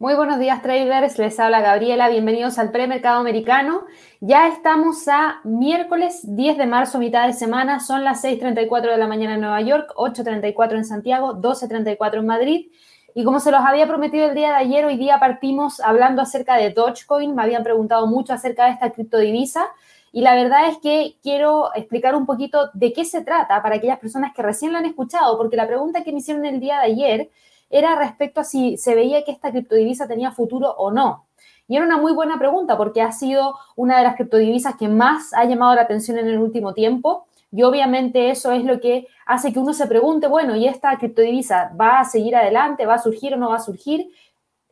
Muy buenos días traders, les habla Gabriela, bienvenidos al premercado americano. Ya estamos a miércoles 10 de marzo, mitad de semana, son las 6.34 de la mañana en Nueva York, 8.34 en Santiago, 12.34 en Madrid. Y como se los había prometido el día de ayer, hoy día partimos hablando acerca de Dogecoin, me habían preguntado mucho acerca de esta criptodivisa. Y la verdad es que quiero explicar un poquito de qué se trata para aquellas personas que recién lo han escuchado, porque la pregunta que me hicieron el día de ayer era respecto a si se veía que esta criptodivisa tenía futuro o no. Y era una muy buena pregunta porque ha sido una de las criptodivisas que más ha llamado la atención en el último tiempo. Y obviamente eso es lo que hace que uno se pregunte, bueno, ¿y esta criptodivisa va a seguir adelante? ¿Va a surgir o no va a surgir?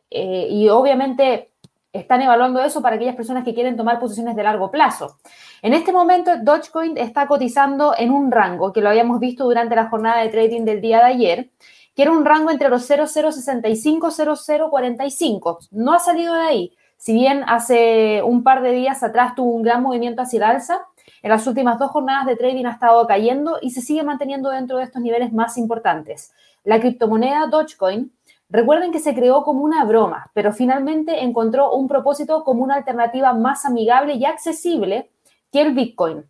Eh, y obviamente están evaluando eso para aquellas personas que quieren tomar posiciones de largo plazo. En este momento, Dogecoin está cotizando en un rango que lo habíamos visto durante la jornada de trading del día de ayer que era un rango entre los 0065 0045. No ha salido de ahí. Si bien hace un par de días atrás tuvo un gran movimiento hacia el alza, en las últimas dos jornadas de trading ha estado cayendo y se sigue manteniendo dentro de estos niveles más importantes. La criptomoneda Dogecoin, recuerden que se creó como una broma, pero finalmente encontró un propósito como una alternativa más amigable y accesible que el Bitcoin.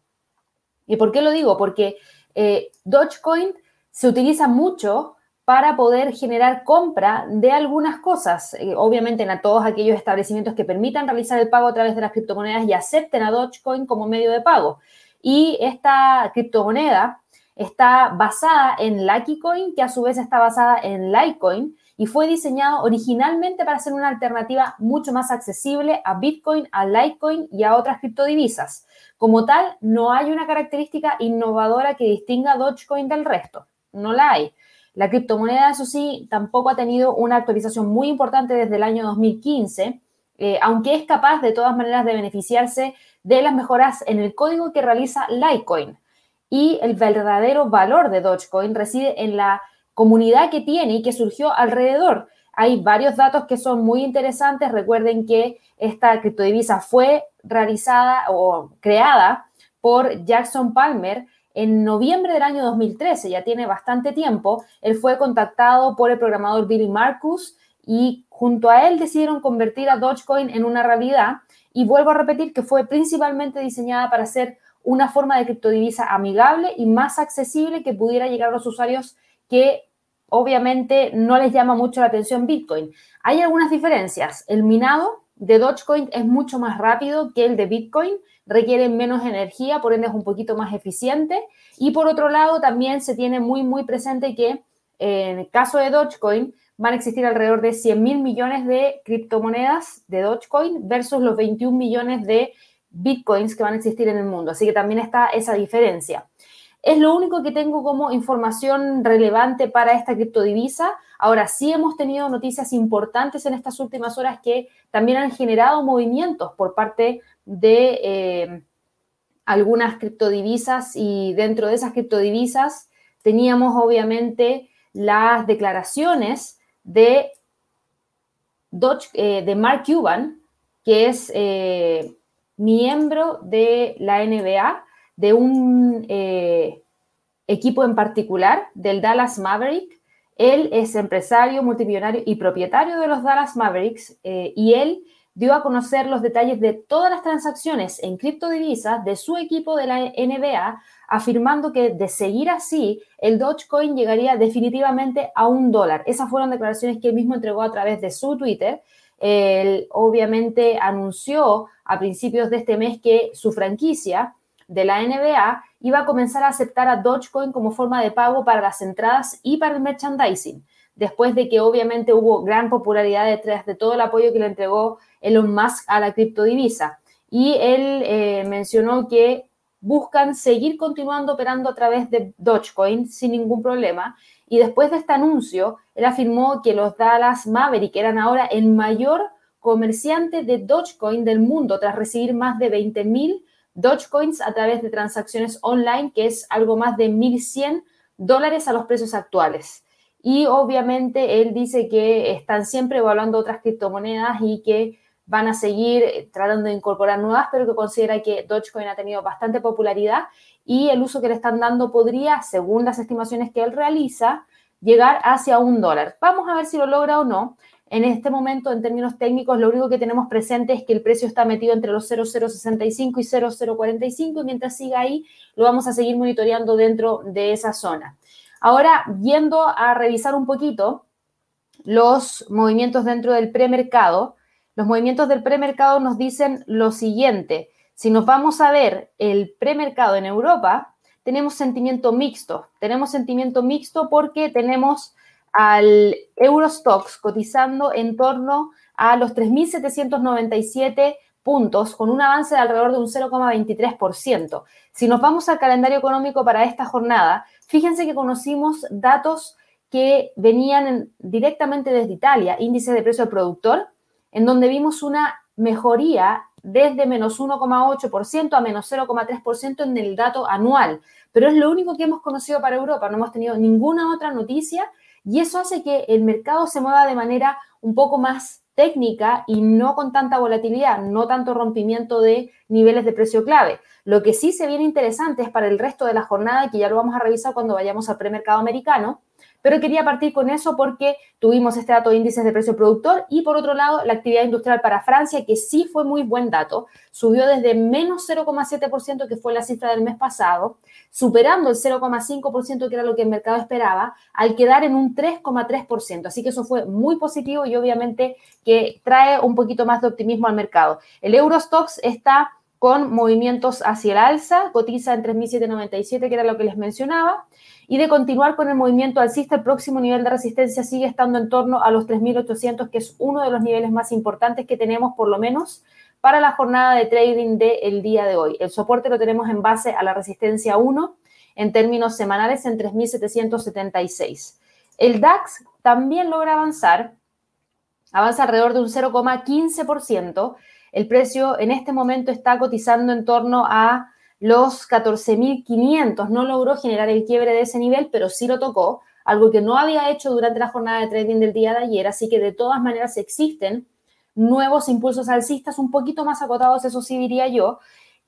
¿Y por qué lo digo? Porque eh, Dogecoin se utiliza mucho para poder generar compra de algunas cosas. Eh, obviamente en todos aquellos establecimientos que permitan realizar el pago a través de las criptomonedas y acepten a Dogecoin como medio de pago. Y esta criptomoneda está basada en Lucky Coin, que a su vez está basada en Litecoin y fue diseñado originalmente para ser una alternativa mucho más accesible a Bitcoin, a Litecoin y a otras criptodivisas. Como tal, no hay una característica innovadora que distinga Dogecoin del resto. No la hay. La criptomoneda, eso sí, tampoco ha tenido una actualización muy importante desde el año 2015, eh, aunque es capaz de todas maneras de beneficiarse de las mejoras en el código que realiza Litecoin. Y el verdadero valor de Dogecoin reside en la comunidad que tiene y que surgió alrededor. Hay varios datos que son muy interesantes. Recuerden que esta criptodivisa fue realizada o creada por Jackson Palmer, en noviembre del año 2013, ya tiene bastante tiempo, él fue contactado por el programador Billy Marcus y junto a él decidieron convertir a Dogecoin en una realidad. Y vuelvo a repetir que fue principalmente diseñada para ser una forma de criptodivisa amigable y más accesible que pudiera llegar a los usuarios que obviamente no les llama mucho la atención Bitcoin. Hay algunas diferencias. El minado de Dogecoin es mucho más rápido que el de Bitcoin requieren menos energía, por ende es un poquito más eficiente. Y por otro lado, también se tiene muy, muy presente que en el caso de Dogecoin van a existir alrededor de 100 mil millones de criptomonedas de Dogecoin versus los 21 millones de Bitcoins que van a existir en el mundo. Así que también está esa diferencia. Es lo único que tengo como información relevante para esta criptodivisa. Ahora sí hemos tenido noticias importantes en estas últimas horas que también han generado movimientos por parte de eh, algunas criptodivisas y dentro de esas criptodivisas teníamos obviamente las declaraciones de, eh, de Mark Cuban, que es eh, miembro de la NBA, de un equipo en particular, del Dallas Maverick. Él es empresario, multimillonario y propietario de los Dallas Mavericks y él dio a conocer los detalles de todas las transacciones en criptodivisas de su equipo de la NBA, afirmando que de seguir así, el Dogecoin llegaría definitivamente a un dólar. Esas fueron declaraciones que él mismo entregó a través de su Twitter. Él obviamente anunció a principios de este mes que su franquicia de la NBA iba a comenzar a aceptar a Dogecoin como forma de pago para las entradas y para el merchandising después de que obviamente hubo gran popularidad detrás de todo el apoyo que le entregó Elon Musk a la criptodivisa. Y él eh, mencionó que buscan seguir continuando operando a través de Dogecoin sin ningún problema. Y después de este anuncio, él afirmó que los Dallas Maverick eran ahora el mayor comerciante de Dogecoin del mundo tras recibir más de 20 mil Dogecoins a través de transacciones online, que es algo más de 1.100 dólares a los precios actuales. Y obviamente él dice que están siempre evaluando otras criptomonedas y que van a seguir eh, tratando de incorporar nuevas, pero que considera que Dogecoin ha tenido bastante popularidad y el uso que le están dando podría, según las estimaciones que él realiza, llegar hacia un dólar. Vamos a ver si lo logra o no. En este momento, en términos técnicos, lo único que tenemos presente es que el precio está metido entre los 0,065 y 0,045 y mientras siga ahí, lo vamos a seguir monitoreando dentro de esa zona. Ahora, yendo a revisar un poquito los movimientos dentro del premercado, los movimientos del premercado nos dicen lo siguiente. Si nos vamos a ver el premercado en Europa, tenemos sentimiento mixto. Tenemos sentimiento mixto porque tenemos al Eurostox cotizando en torno a los 3.797 puntos, con un avance de alrededor de un 0,23%. Si nos vamos al calendario económico para esta jornada, fíjense que conocimos datos que venían directamente desde Italia, índice de precio del productor, en donde vimos una mejoría desde menos 1,8% a menos 0,3% en el dato anual. Pero es lo único que hemos conocido para Europa, no hemos tenido ninguna otra noticia y eso hace que el mercado se mueva de manera un poco más técnica y no con tanta volatilidad, no tanto rompimiento de niveles de precio clave. Lo que sí se viene interesante es para el resto de la jornada, que ya lo vamos a revisar cuando vayamos al premercado americano, pero quería partir con eso porque tuvimos este dato de índices de precio productor y por otro lado la actividad industrial para Francia, que sí fue muy buen dato, subió desde menos 0,7% que fue la cifra del mes pasado, superando el 0,5% que era lo que el mercado esperaba, al quedar en un 3,3%. Así que eso fue muy positivo y obviamente que trae un poquito más de optimismo al mercado. El Eurostox está con movimientos hacia el alza, cotiza en 3.797, que era lo que les mencionaba, y de continuar con el movimiento alcista, el próximo nivel de resistencia sigue estando en torno a los 3.800, que es uno de los niveles más importantes que tenemos, por lo menos, para la jornada de trading del día de hoy. El soporte lo tenemos en base a la resistencia 1 en términos semanales en 3.776. El DAX también logra avanzar, avanza alrededor de un 0,15%, el precio en este momento está cotizando en torno a los 14.500. No logró generar el quiebre de ese nivel, pero sí lo tocó, algo que no había hecho durante la jornada de trading del día de ayer. Así que de todas maneras existen nuevos impulsos alcistas un poquito más acotados, eso sí diría yo.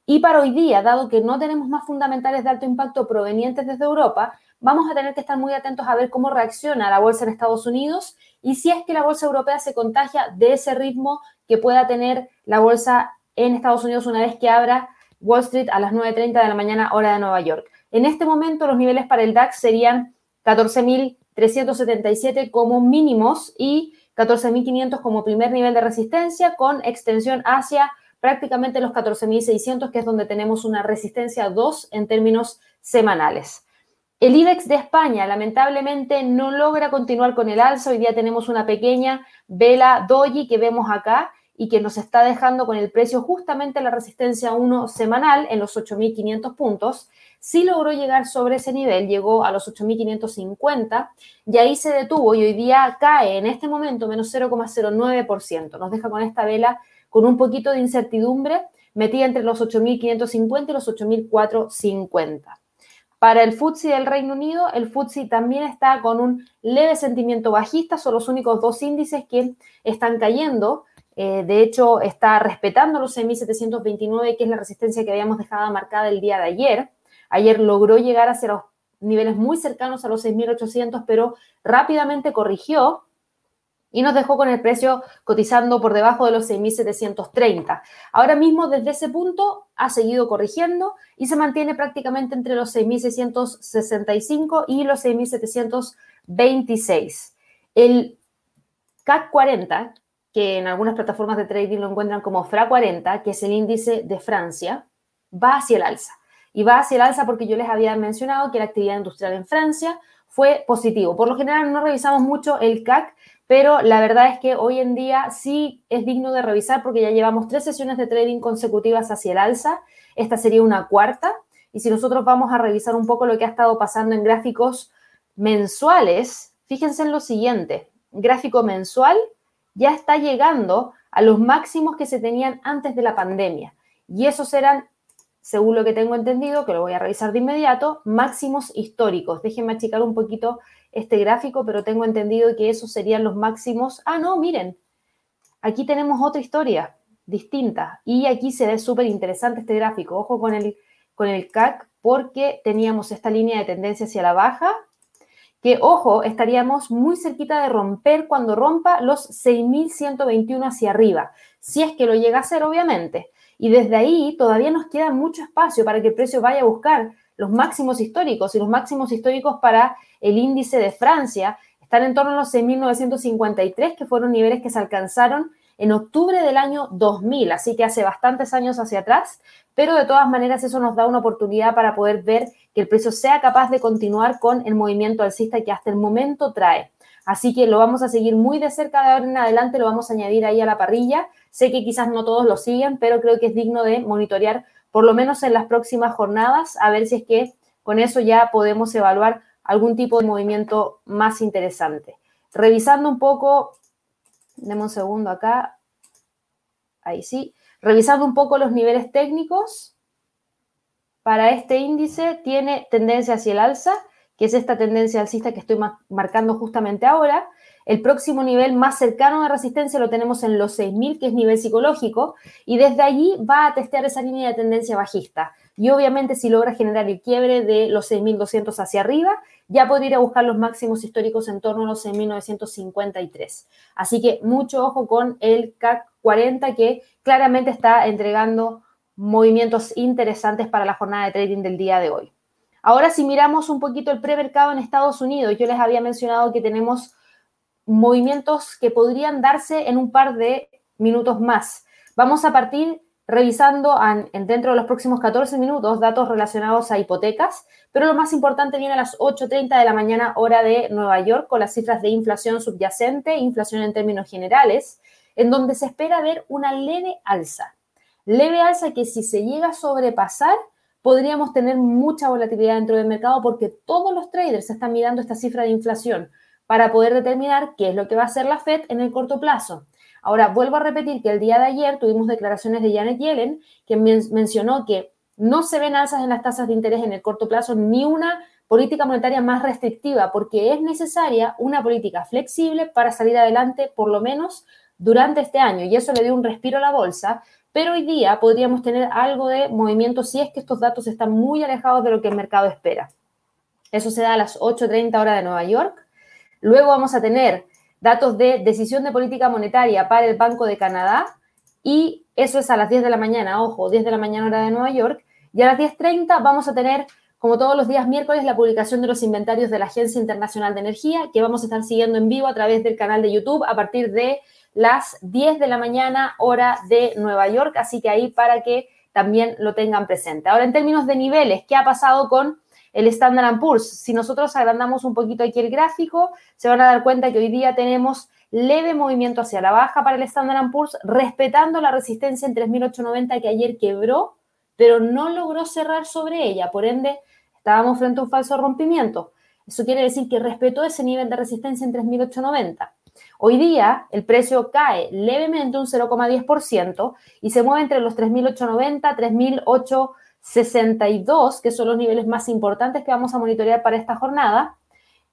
Y para hoy día, dado que no tenemos más fundamentales de alto impacto provenientes desde Europa, vamos a tener que estar muy atentos a ver cómo reacciona la bolsa en Estados Unidos y si es que la bolsa europea se contagia de ese ritmo que pueda tener la bolsa en Estados Unidos una vez que abra Wall Street a las 9.30 de la mañana hora de Nueva York. En este momento los niveles para el DAX serían 14.377 como mínimos y 14.500 como primer nivel de resistencia con extensión hacia prácticamente los 14.600 que es donde tenemos una resistencia 2 en términos semanales. El IBEX de España lamentablemente no logra continuar con el alza. Hoy día tenemos una pequeña vela doji que vemos acá y que nos está dejando con el precio justamente la resistencia 1 semanal en los 8.500 puntos. Sí logró llegar sobre ese nivel, llegó a los 8.550 y ahí se detuvo y hoy día cae en este momento menos 0,09%. Nos deja con esta vela con un poquito de incertidumbre metida entre los 8.550 y los 8.450. Para el FTSE del Reino Unido, el FTSE también está con un leve sentimiento bajista, son los únicos dos índices que están cayendo. Eh, de hecho, está respetando los 6.729, que es la resistencia que habíamos dejado marcada el día de ayer. Ayer logró llegar hacia los niveles muy cercanos a los 6.800, pero rápidamente corrigió y nos dejó con el precio cotizando por debajo de los 6.730. Ahora mismo, desde ese punto, ha seguido corrigiendo y se mantiene prácticamente entre los 6.665 y los 6.726. El CAC 40, que en algunas plataformas de trading lo encuentran como FRA 40, que es el índice de Francia, va hacia el alza. Y va hacia el alza porque yo les había mencionado que la actividad industrial en Francia fue positivo. Por lo general no revisamos mucho el CAC, pero la verdad es que hoy en día sí es digno de revisar porque ya llevamos tres sesiones de trading consecutivas hacia el alza. Esta sería una cuarta. Y si nosotros vamos a revisar un poco lo que ha estado pasando en gráficos mensuales, fíjense en lo siguiente. Gráfico mensual ya está llegando a los máximos que se tenían antes de la pandemia. Y esos eran, según lo que tengo entendido, que lo voy a revisar de inmediato, máximos históricos. Déjenme achicar un poquito este gráfico, pero tengo entendido que esos serían los máximos. Ah, no, miren, aquí tenemos otra historia distinta y aquí se ve súper interesante este gráfico. Ojo con el, con el CAC porque teníamos esta línea de tendencia hacia la baja que, ojo, estaríamos muy cerquita de romper cuando rompa los 6.121 hacia arriba, si es que lo llega a hacer, obviamente. Y desde ahí todavía nos queda mucho espacio para que el precio vaya a buscar los máximos históricos y los máximos históricos para el índice de Francia están en torno a los 6.953, que fueron niveles que se alcanzaron en octubre del año 2000, así que hace bastantes años hacia atrás, pero de todas maneras eso nos da una oportunidad para poder ver que el precio sea capaz de continuar con el movimiento alcista que hasta el momento trae. Así que lo vamos a seguir muy de cerca de ahora en adelante, lo vamos a añadir ahí a la parrilla. Sé que quizás no todos lo siguen, pero creo que es digno de monitorear por lo menos en las próximas jornadas, a ver si es que con eso ya podemos evaluar algún tipo de movimiento más interesante. Revisando un poco, demos un segundo acá, ahí sí, revisando un poco los niveles técnicos, para este índice tiene tendencia hacia el alza, que es esta tendencia alcista que estoy marcando justamente ahora. El próximo nivel más cercano de resistencia lo tenemos en los 6.000, que es nivel psicológico, y desde allí va a testear esa línea de tendencia bajista. Y obviamente si logra generar el quiebre de los 6.200 hacia arriba, ya podría buscar los máximos históricos en torno a los 6.953. Así que mucho ojo con el CAC 40 que claramente está entregando movimientos interesantes para la jornada de trading del día de hoy. Ahora si miramos un poquito el premercado en Estados Unidos, yo les había mencionado que tenemos movimientos que podrían darse en un par de minutos más. Vamos a partir revisando dentro de los próximos 14 minutos datos relacionados a hipotecas, pero lo más importante viene a las 8.30 de la mañana hora de Nueva York con las cifras de inflación subyacente, inflación en términos generales, en donde se espera ver una leve alza. Leve alza que si se llega a sobrepasar, podríamos tener mucha volatilidad dentro del mercado porque todos los traders están mirando esta cifra de inflación para poder determinar qué es lo que va a hacer la Fed en el corto plazo. Ahora, vuelvo a repetir que el día de ayer tuvimos declaraciones de Janet Yellen, que mencionó que no se ven alzas en las tasas de interés en el corto plazo ni una política monetaria más restrictiva, porque es necesaria una política flexible para salir adelante, por lo menos durante este año. Y eso le dio un respiro a la bolsa, pero hoy día podríamos tener algo de movimiento si es que estos datos están muy alejados de lo que el mercado espera. Eso se da a las 8.30 hora de Nueva York. Luego vamos a tener datos de decisión de política monetaria para el Banco de Canadá y eso es a las 10 de la mañana, ojo, 10 de la mañana hora de Nueva York. Y a las 10.30 vamos a tener, como todos los días miércoles, la publicación de los inventarios de la Agencia Internacional de Energía, que vamos a estar siguiendo en vivo a través del canal de YouTube a partir de las 10 de la mañana hora de Nueva York. Así que ahí para que también lo tengan presente. Ahora, en términos de niveles, ¿qué ha pasado con el Standard Poor's. Si nosotros agrandamos un poquito aquí el gráfico, se van a dar cuenta que hoy día tenemos leve movimiento hacia la baja para el Standard Poor's, respetando la resistencia en 3.890 que ayer quebró, pero no logró cerrar sobre ella. Por ende, estábamos frente a un falso rompimiento. Eso quiere decir que respetó ese nivel de resistencia en 3.890. Hoy día el precio cae levemente un 0,10% y se mueve entre los 3.890, 3.800 62, que son los niveles más importantes que vamos a monitorear para esta jornada.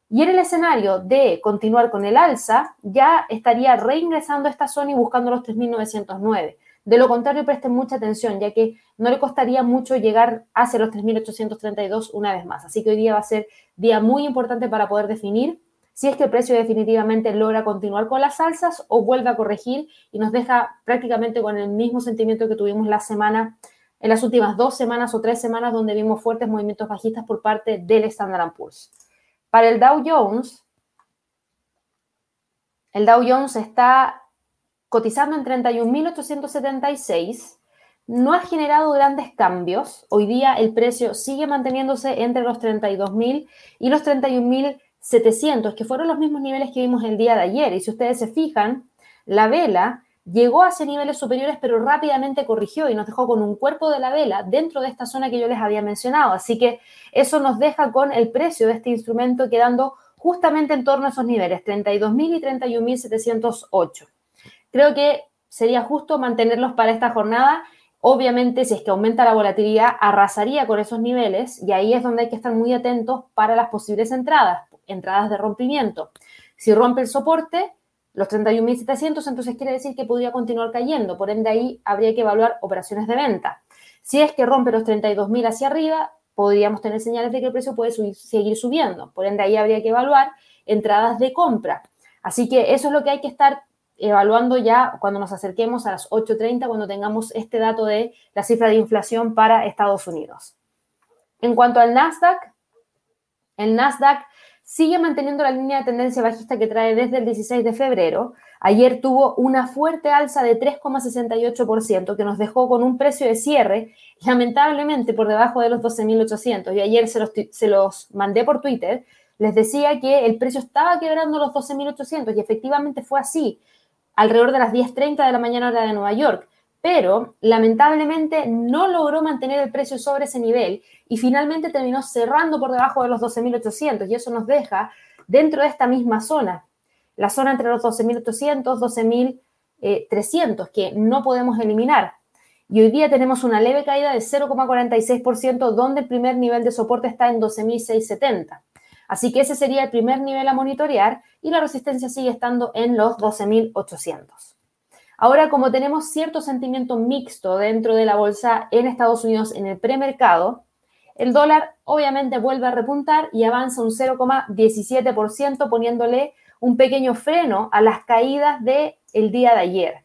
Y en el escenario de continuar con el alza, ya estaría reingresando a esta zona y buscando los 3.909. De lo contrario, presten mucha atención, ya que no le costaría mucho llegar hacia los 3.832 una vez más. Así que hoy día va a ser día muy importante para poder definir si es que el precio definitivamente logra continuar con las alzas o vuelve a corregir y nos deja prácticamente con el mismo sentimiento que tuvimos la semana en las últimas dos semanas o tres semanas donde vimos fuertes movimientos bajistas por parte del Standard Poor's. Para el Dow Jones, el Dow Jones está cotizando en 31.876, no ha generado grandes cambios. Hoy día el precio sigue manteniéndose entre los 32.000 y los 31.700, que fueron los mismos niveles que vimos el día de ayer. Y si ustedes se fijan, la vela llegó hacia niveles superiores, pero rápidamente corrigió y nos dejó con un cuerpo de la vela dentro de esta zona que yo les había mencionado. Así que eso nos deja con el precio de este instrumento quedando justamente en torno a esos niveles, 32.000 y 31.708. Creo que sería justo mantenerlos para esta jornada. Obviamente, si es que aumenta la volatilidad, arrasaría con esos niveles y ahí es donde hay que estar muy atentos para las posibles entradas, entradas de rompimiento. Si rompe el soporte, los 31.700, entonces quiere decir que podría continuar cayendo, por ende ahí habría que evaluar operaciones de venta. Si es que rompe los 32.000 hacia arriba, podríamos tener señales de que el precio puede seguir subiendo. Por ende, ahí habría que evaluar entradas de compra. Así que eso es lo que hay que estar evaluando ya cuando nos acerquemos a las 8.30, cuando tengamos este dato de la cifra de inflación para Estados Unidos. En cuanto al Nasdaq, el Nasdaq sigue manteniendo la línea de tendencia bajista que trae desde el 16 de febrero. Ayer tuvo una fuerte alza de 3,68% que nos dejó con un precio de cierre lamentablemente por debajo de los 12.800. Y ayer se los, mandé por Twitter. Les decía que el precio estaba quebrando los 12.800 y efectivamente fue así, alrededor de las 10.30 de la mañana hora de Nueva York pero lamentablemente no logró mantener el precio sobre ese nivel y finalmente terminó cerrando por debajo de los 12.800 y eso nos deja dentro de esta misma zona, la zona entre los 12.800, 12.300, que no podemos eliminar. Y hoy día tenemos una leve caída de 0,46%, donde el primer nivel de soporte está en 12.670. Así que ese sería el primer nivel a monitorear y la resistencia sigue estando en los 12.800. Ahora, como tenemos cierto sentimiento mixto dentro de la bolsa en Estados Unidos en el premercado, el dólar obviamente vuelve a repuntar y avanza un 0,17%, poniéndole un pequeño freno a las caídas del el día de ayer.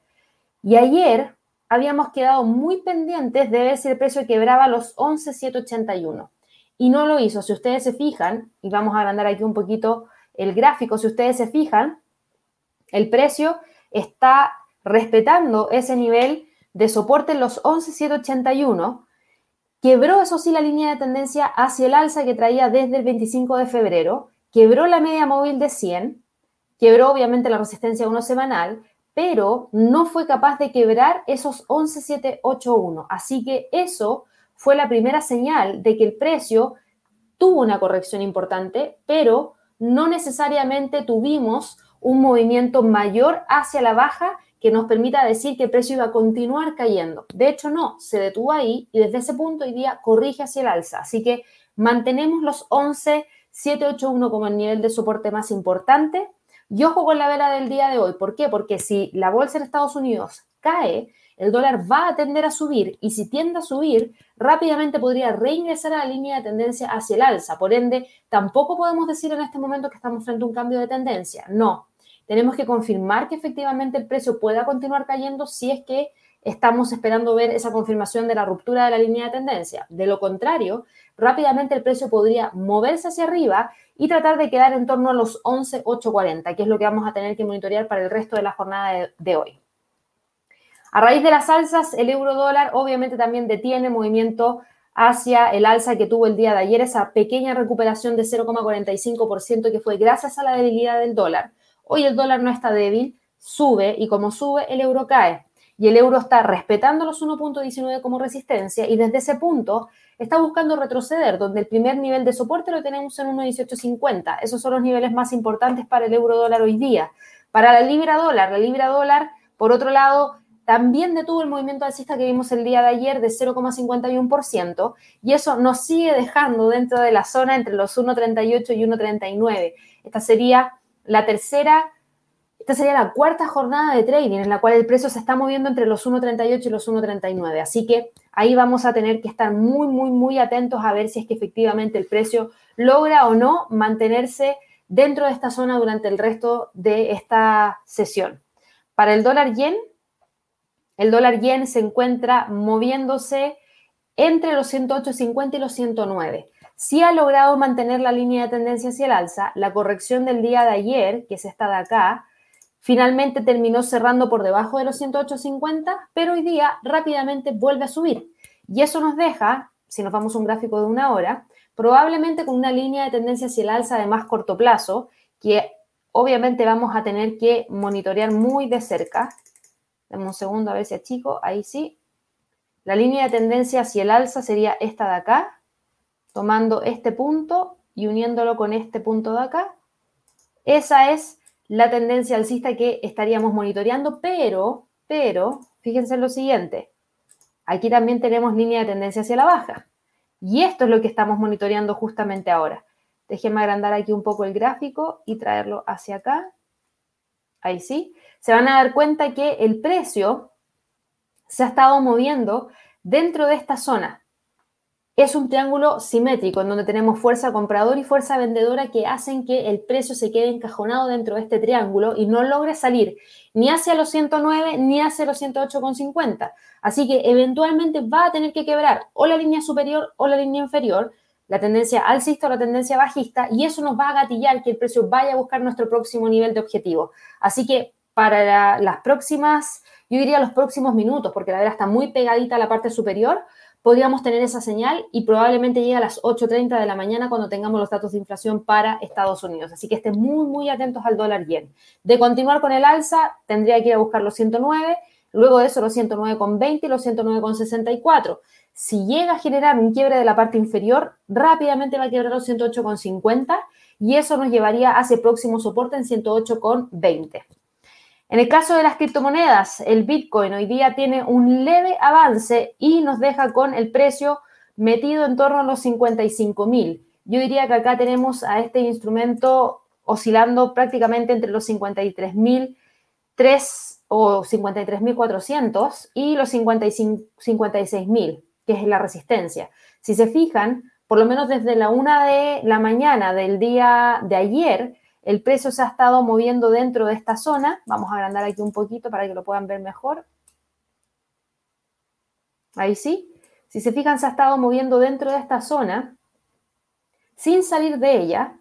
Y ayer habíamos quedado muy pendientes de ver si el precio quebraba los 11,781. Y no lo hizo. Si ustedes se fijan, y vamos a agrandar aquí un poquito el gráfico, si ustedes se fijan, el precio está respetando ese nivel de soporte en los 11,781, quebró eso sí la línea de tendencia hacia el alza que traía desde el 25 de febrero, quebró la media móvil de 100, quebró obviamente la resistencia 1 semanal, pero no fue capaz de quebrar esos 11,781. Así que eso fue la primera señal de que el precio tuvo una corrección importante, pero no necesariamente tuvimos un movimiento mayor hacia la baja que nos permita decir que el precio iba a continuar cayendo. De hecho, no, se detuvo ahí y desde ese punto hoy día corrige hacia el alza. Así que mantenemos los 11,781 como el nivel de soporte más importante. Y ojo con la vela del día de hoy. ¿Por qué? Porque si la bolsa en Estados Unidos cae, el dólar va a tender a subir y si tiende a subir, rápidamente podría reingresar a la línea de tendencia hacia el alza. Por ende, tampoco podemos decir en este momento que estamos frente a un cambio de tendencia. No, tenemos que confirmar que efectivamente el precio pueda continuar cayendo si es que estamos esperando ver esa confirmación de la ruptura de la línea de tendencia. De lo contrario, rápidamente el precio podría moverse hacia arriba y tratar de quedar en torno a los 11,840, que es lo que vamos a tener que monitorear para el resto de la jornada de, hoy. A raíz de las alzas, el euro dólar obviamente también detiene movimiento hacia el alza que tuvo el día de ayer, esa pequeña recuperación de 0,45% que fue gracias a la debilidad del dólar. Hoy el dólar no está débil, sube y como sube el euro cae. Y el euro está respetando los 1.19 como resistencia y desde ese punto está buscando retroceder, donde el primer nivel de soporte lo tenemos en 1.1850. Esos son los niveles más importantes para el euro dólar hoy día. Para la libra dólar, la libra dólar, por otro lado, también detuvo el movimiento alcista que vimos el día de ayer de 0,51% y eso nos sigue dejando dentro de la zona entre los 1,38 y 1,39. Esta sería la tercera, esta sería la cuarta jornada de trading en la cual el precio se está moviendo entre los 1.38 y los 1.39. Así que ahí vamos a tener que estar muy, muy, muy atentos a ver si es que efectivamente el precio logra o no mantenerse dentro de esta zona durante el resto de esta sesión. Para el dólar yen, el dólar yen se encuentra moviéndose entre los 108.50 y los 109 sí ha logrado mantener la línea de tendencia hacia el alza. La corrección del día de ayer, que es esta de acá, finalmente terminó cerrando por debajo de los 108.50, pero hoy día rápidamente vuelve a subir. Y eso nos deja, si nos vamos a un gráfico de una hora, probablemente con una línea de tendencia hacia el alza de más corto plazo, que obviamente vamos a tener que monitorear muy de cerca. Dame un segundo a ver si chico, ahí sí. La línea de tendencia hacia el alza sería esta de acá, tomando este punto y uniéndolo con este punto de acá. Esa es la tendencia alcista que estaríamos monitoreando, pero, pero, fíjense en lo siguiente, aquí también tenemos línea de tendencia hacia la baja. Y esto es lo que estamos monitoreando justamente ahora. Déjenme agrandar aquí un poco el gráfico y traerlo hacia acá. Ahí sí. Se van a dar cuenta que el precio se ha estado moviendo dentro de esta zona es un triángulo simétrico en donde tenemos fuerza compradora y fuerza vendedora que hacen que el precio se quede encajonado dentro de este triángulo y no logre salir ni hacia los 109 ni hacia los 108,50. Así que eventualmente va a tener que quebrar o la línea superior o la línea inferior, la tendencia alcista o la tendencia bajista, y eso nos va a gatillar que el precio vaya a buscar nuestro próximo nivel de objetivo. Así que para las próximas, yo diría los próximos minutos, porque la vela está muy pegadita a la parte superior, podríamos tener esa señal y probablemente llegue a las 8.30 de la mañana cuando tengamos los datos de inflación para Estados Unidos. Así que estén muy, muy atentos al dólar yen. De continuar con el alza, tendría que ir a buscar los 109, luego de eso los 109,20 y los 109,64. Si llega a generar un quiebre de la parte inferior, rápidamente va a quebrar los 108,50 y eso nos llevaría a ese próximo soporte en 108,20. En el caso de las criptomonedas, el Bitcoin hoy día tiene un leve avance y nos deja con el precio metido en torno a los 55 mil. Yo diría que acá tenemos a este instrumento oscilando prácticamente entre los 53 mil o 53.400 y los 56.000, que es la resistencia. Si se fijan, por lo menos desde la una de la mañana del día de ayer, el precio se ha estado moviendo dentro de esta zona. Vamos a agrandar aquí un poquito para que lo puedan ver mejor. Ahí sí. Si se fijan, se ha estado moviendo dentro de esta zona sin salir de ella.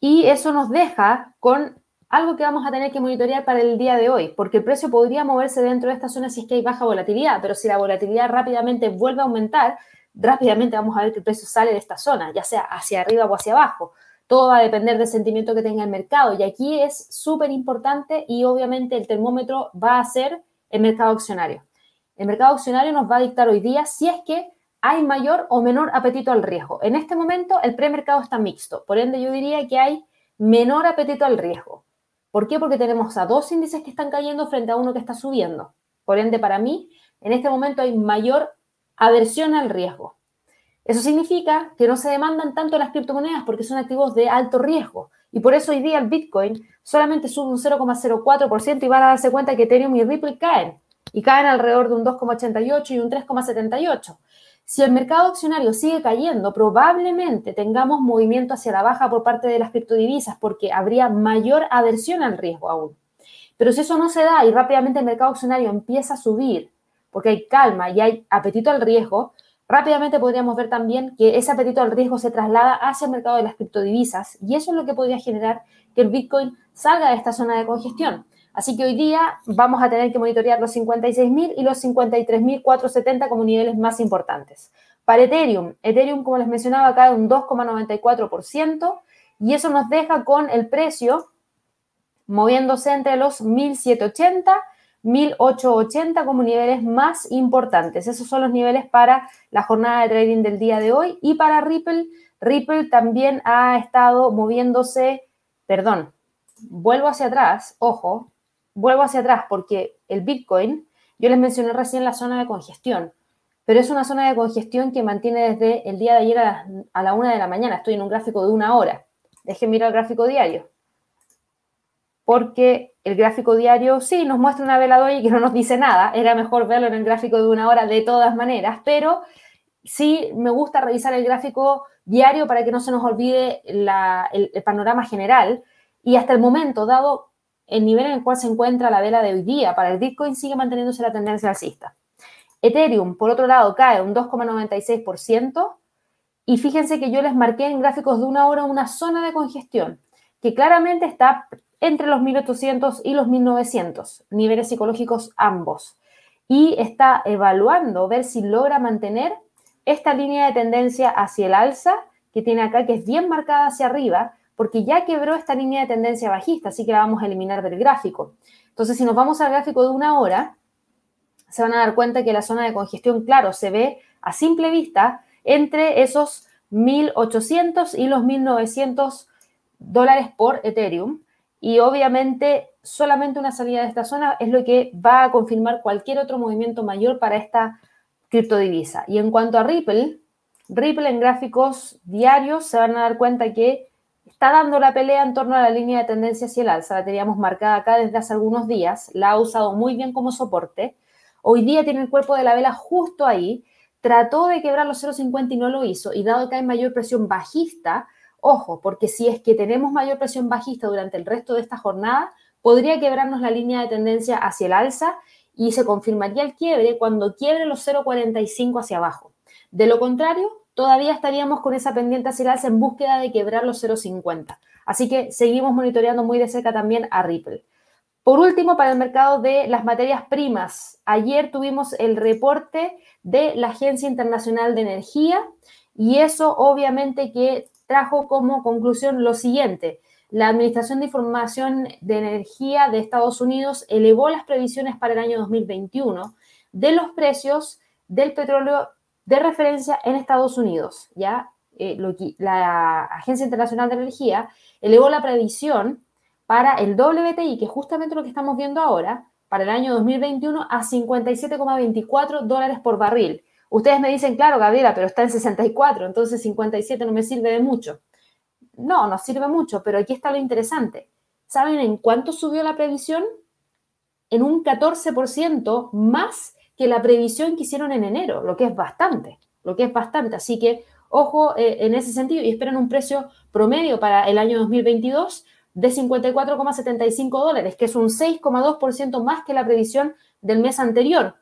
Y eso nos deja con algo que vamos a tener que monitorear para el día de hoy, porque el precio podría moverse dentro de esta zona si es que hay baja volatilidad, pero si la volatilidad rápidamente vuelve a aumentar, rápidamente vamos a ver que el precio sale de esta zona, ya sea hacia arriba o hacia abajo. Todo va a depender del sentimiento que tenga el mercado. Y aquí es súper importante y obviamente el termómetro va a ser el mercado accionario. El mercado accionario nos va a dictar hoy día si es que hay mayor o menor apetito al riesgo. En este momento el premercado está mixto, por ende yo diría que hay menor apetito al riesgo. ¿Por qué? Porque tenemos a dos índices que están cayendo frente a uno que está subiendo. Por ende, para mí, en este momento hay mayor aversión al riesgo. Eso significa que no se demandan tanto las criptomonedas porque son activos de alto riesgo. Y por eso hoy día el Bitcoin solamente sube un 0,04% y van a darse cuenta que Ethereum y Ripple caen. Y caen alrededor de un 2,88 y un 3,78. Si el mercado accionario sigue cayendo, probablemente tengamos movimiento hacia la baja por parte de las criptodivisas porque habría mayor aversión al riesgo aún. Pero si eso no se da y rápidamente el mercado accionario empieza a subir porque hay calma y hay apetito al riesgo, Rápidamente podríamos ver también que ese apetito al riesgo se traslada hacia el mercado de las criptodivisas y eso es lo que podría generar que el Bitcoin salga de esta zona de congestión. Así que hoy día vamos a tener que monitorear los 56.000 y los 53.470 como niveles más importantes. Para Ethereum, Ethereum, como les mencionaba, cae un 2,94% y eso nos deja con el precio moviéndose entre los 1.780 1880 como niveles más importantes. Esos son los niveles para la jornada de trading del día de hoy. Y para Ripple, Ripple también ha estado moviéndose, perdón, vuelvo hacia atrás, ojo, vuelvo hacia atrás porque el Bitcoin, yo les mencioné recién la zona de congestión, pero es una zona de congestión que mantiene desde el día de ayer a, a la una de la mañana. Estoy en un gráfico de una hora. Dejen mirar el gráfico diario porque el gráfico diario sí nos muestra una vela y que no nos dice nada, era mejor verlo en el gráfico de una hora de todas maneras, pero sí me gusta revisar el gráfico diario para que no se nos olvide el, panorama general y hasta el momento, dado el nivel en el cual se encuentra la vela de hoy día, para el Bitcoin sigue manteniéndose la tendencia alcista. Ethereum, por otro lado, cae un 2,96% y fíjense que yo les marqué en gráficos de una hora una zona de congestión que claramente está entre los 1800 y los 1900, niveles psicológicos ambos. Y está evaluando ver si logra mantener esta línea de tendencia hacia el alza que tiene acá, que es bien marcada hacia arriba, porque ya quebró esta línea de tendencia bajista, así que la vamos a eliminar del gráfico. Entonces, si nos vamos al gráfico de una hora, se van a dar cuenta que la zona de congestión, claro, se ve a simple vista entre esos 1.800 y los 1.900 dólares por Ethereum. Y obviamente solamente una salida de esta zona es lo que va a confirmar cualquier otro movimiento mayor para esta criptodivisa. Y en cuanto a Ripple, Ripple en gráficos diarios se van a dar cuenta que está dando la pelea en torno a la línea de tendencia hacia el alza. La teníamos marcada acá desde hace algunos días. La ha usado muy bien como soporte. Hoy día tiene el cuerpo de la vela justo ahí, trató de quebrar los 0,50 y no lo hizo, y dado que hay mayor presión bajista, ojo, porque si es que tenemos mayor presión bajista durante el resto de esta jornada, podría quebrarnos la línea de tendencia hacia el alza y se confirmaría el quiebre cuando quiebre los 0,45 hacia abajo. De lo contrario, todavía estaríamos con esa pendiente hacia el alza en búsqueda de quebrar los 0,50. Así que seguimos monitoreando muy de cerca también a Ripple. Por último, para el mercado de las materias primas, ayer tuvimos el reporte de la Agencia Internacional de Energía y eso obviamente que trajo como conclusión lo siguiente. La Administración de Información de Energía de Estados Unidos elevó las previsiones para el año 2021 de los precios del petróleo de referencia en Estados Unidos. ¿ya? Eh, la Agencia Internacional de Energía elevó la previsión para el WTI, que es justamente lo que estamos viendo ahora, para el año 2021 a 57,24 dólares por barril. Ustedes me dicen, claro, Gabriela, pero está en 64, entonces 57 no me sirve de mucho. No, no sirve mucho, pero aquí está lo interesante. ¿Saben en cuánto subió la previsión? En un 14% más que la previsión que hicieron en enero, lo que es bastante, lo que es bastante. Así que ojo eh, en ese sentido y esperen un precio promedio para el año 2022 de 54,75 dólares, que es un 6,2% más que la previsión del mes anterior.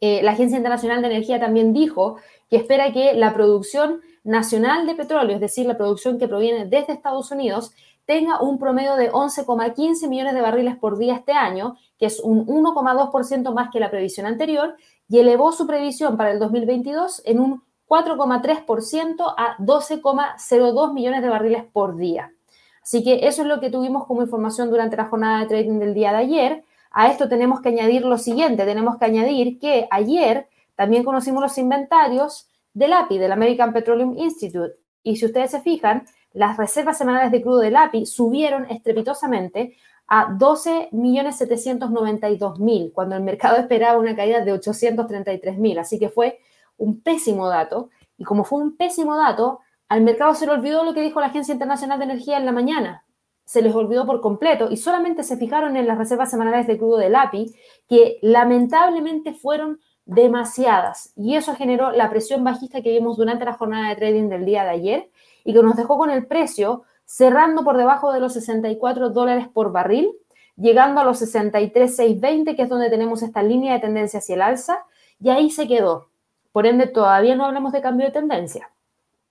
Eh, la Agencia Internacional de Energía también dijo que espera que la producción nacional de petróleo, es decir, la producción que proviene desde Estados Unidos, tenga un promedio de 11,15 millones de barriles por día este año, que es un 1,2% más que la previsión anterior, y elevó su previsión para el 2022 en un 4,3% a 12,02 millones de barriles por día. Así que eso es lo que tuvimos como información durante la jornada de trading del día de ayer. A esto tenemos que añadir lo siguiente, tenemos que añadir que ayer también conocimos los inventarios del API, del American Petroleum Institute. Y si ustedes se fijan, las reservas semanales de crudo del API subieron estrepitosamente a 12.792.000, cuando el mercado esperaba una caída de 833.000. Así que fue un pésimo dato. Y como fue un pésimo dato, al mercado se le olvidó lo que dijo la Agencia Internacional de Energía en la mañana. Se les olvidó por completo y solamente se fijaron en las reservas semanales de crudo del API, que lamentablemente fueron demasiadas. Y eso generó la presión bajista que vimos durante la jornada de trading del día de ayer y que nos dejó con el precio cerrando por debajo de los 64 dólares por barril, llegando a los 63,620, que es donde tenemos esta línea de tendencia hacia el alza, y ahí se quedó. Por ende, todavía no hablamos de cambio de tendencia.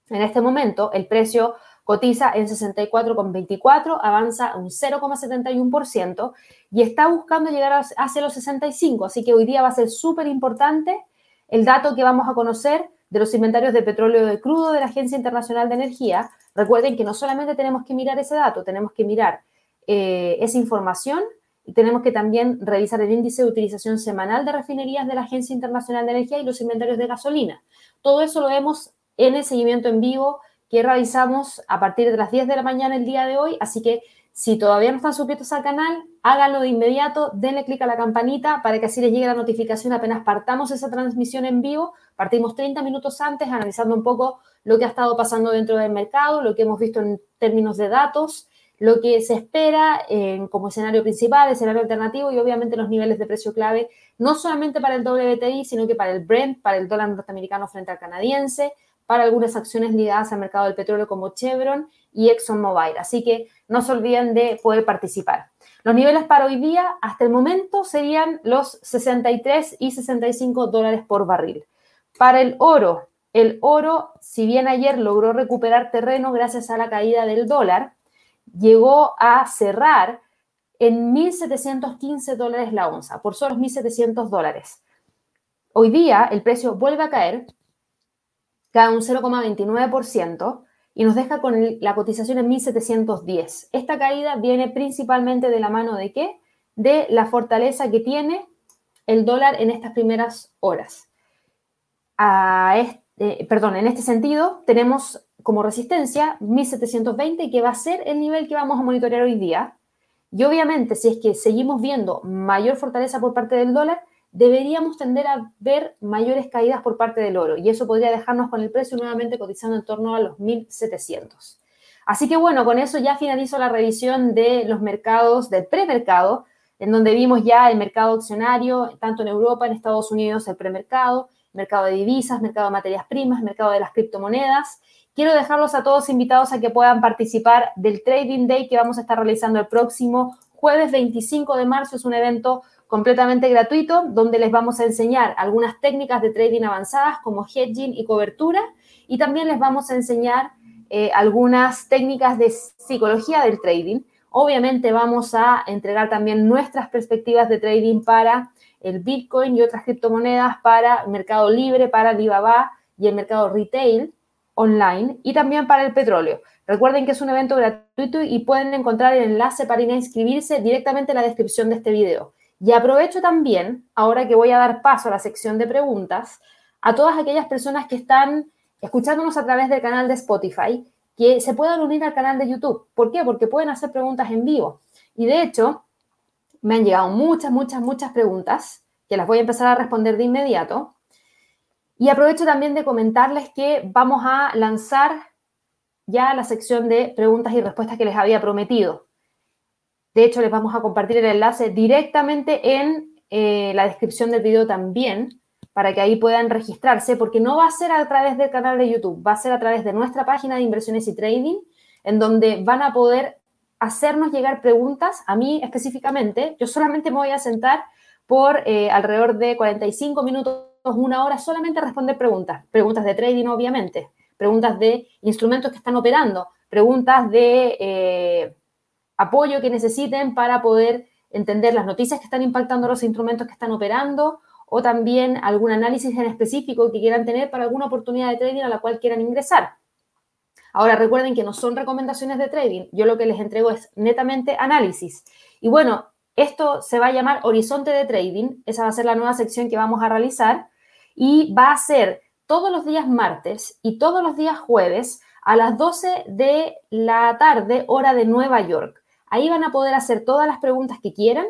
En este momento, el precio cotiza en 64,24, avanza un 0,71% y está buscando llegar hacia los 65. Así que hoy día va a ser súper importante el dato que vamos a conocer de los inventarios de petróleo de crudo de la Agencia Internacional de Energía. Recuerden que no solamente tenemos que mirar ese dato, tenemos que mirar eh, esa información y tenemos que también revisar el índice de utilización semanal de refinerías de la Agencia Internacional de Energía y los inventarios de gasolina. Todo eso lo vemos en el seguimiento en vivo que realizamos a partir de las 10 de la mañana el día de hoy. Así que si todavía no están suscritos al canal, háganlo de inmediato, denle clic a la campanita para que así les llegue la notificación apenas partamos esa transmisión en vivo. Partimos 30 minutos antes analizando un poco lo que ha estado pasando dentro del mercado, lo que hemos visto en términos de datos, lo que se espera como escenario principal, escenario alternativo y obviamente los niveles de precio clave, no solamente para el WTI, sino que para el Brent, para el dólar norteamericano frente al canadiense, para algunas acciones ligadas al mercado del petróleo como Chevron y ExxonMobil. Así que no se olviden de poder participar. Los niveles para hoy día, hasta el momento, serían los 63 y 65 dólares por barril. Para el oro, el oro, si bien ayer logró recuperar terreno gracias a la caída del dólar, llegó a cerrar en 1.715 dólares la onza, por solo 1.700 dólares. Hoy día el precio vuelve a caer cae un 0,29% y nos deja con la cotización en 1710. Esta caída viene principalmente de la mano de qué? De la fortaleza que tiene el dólar en estas primeras horas. perdón, en este sentido tenemos como resistencia 1720 que va a ser el nivel que vamos a monitorear hoy día. Y obviamente si es que seguimos viendo mayor fortaleza por parte del dólar, deberíamos tender a ver mayores caídas por parte del oro y eso podría dejarnos con el precio nuevamente cotizando en torno a los 1.700. Así que bueno, con eso ya finalizo la revisión de los mercados, del premercado, en donde vimos ya el mercado accionario, tanto en Europa, en Estados Unidos, el premercado, mercado de divisas, mercado de materias primas, mercado de las criptomonedas. Quiero dejarlos a todos invitados a que puedan participar del Trading Day que vamos a estar realizando el próximo jueves 25 de marzo. Es un evento completamente gratuito donde les vamos a enseñar algunas técnicas de trading avanzadas como hedging y cobertura y también les vamos a enseñar eh, algunas técnicas de psicología del trading. Obviamente vamos a entregar también nuestras perspectivas de trading para el Bitcoin y otras criptomonedas, para el mercado libre, para Alibaba y el mercado retail online y también para el petróleo. Recuerden que es un evento gratuito y pueden encontrar el enlace para ir a inscribirse directamente en la descripción de este video. Y aprovecho también, ahora que voy a dar paso a la sección de preguntas, a todas aquellas personas que están escuchándonos a través del canal de Spotify, que se puedan unir al canal de YouTube. ¿Por qué? Porque pueden hacer preguntas en vivo. Y de hecho, me han llegado muchas, muchas, muchas preguntas que las voy a empezar a responder de inmediato. Y aprovecho también de comentarles que vamos a lanzar ya la sección de preguntas y respuestas que les había prometido. De hecho, les vamos a compartir el enlace directamente en eh, la descripción del video también, para que ahí puedan registrarse, porque no va a ser a través del canal de YouTube, va a ser a través de nuestra página de inversiones y trading, en donde van a poder hacernos llegar preguntas, a mí específicamente, yo solamente me voy a sentar por eh, alrededor de 45 minutos, una hora, solamente a responder preguntas, preguntas de trading obviamente, preguntas de instrumentos que están operando, preguntas de... Eh, apoyo que necesiten para poder entender las noticias que están impactando los instrumentos que están operando o también algún análisis en específico que quieran tener para alguna oportunidad de trading a la cual quieran ingresar. Ahora recuerden que no son recomendaciones de trading, yo lo que les entrego es netamente análisis. Y bueno, esto se va a llamar Horizonte de Trading, esa va a ser la nueva sección que vamos a realizar y va a ser todos los días martes y todos los días jueves a las 12 de la tarde, hora de Nueva York. Ahí van a poder hacer todas las preguntas que quieran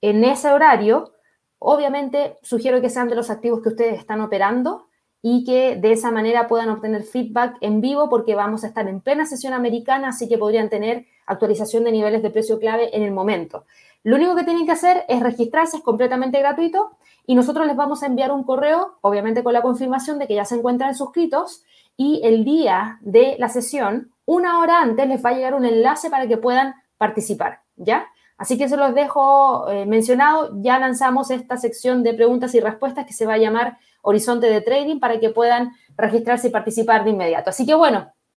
en ese horario. Obviamente, sugiero que sean de los activos que ustedes están operando y que de esa manera puedan obtener feedback en vivo porque vamos a estar en plena sesión americana, así que podrían tener actualización de niveles de precio clave en el momento. Lo único que tienen que hacer es registrarse, es completamente gratuito y nosotros les vamos a enviar un correo, obviamente con la confirmación de que ya se encuentran suscritos y el día de la sesión, una hora antes, les va a llegar un enlace para que puedan participar, ¿ya? Así que se los dejo eh, mencionado. Ya lanzamos esta sección de preguntas y respuestas que se va a llamar Horizonte de Trading para que puedan registrarse y participar de inmediato. Así que bueno,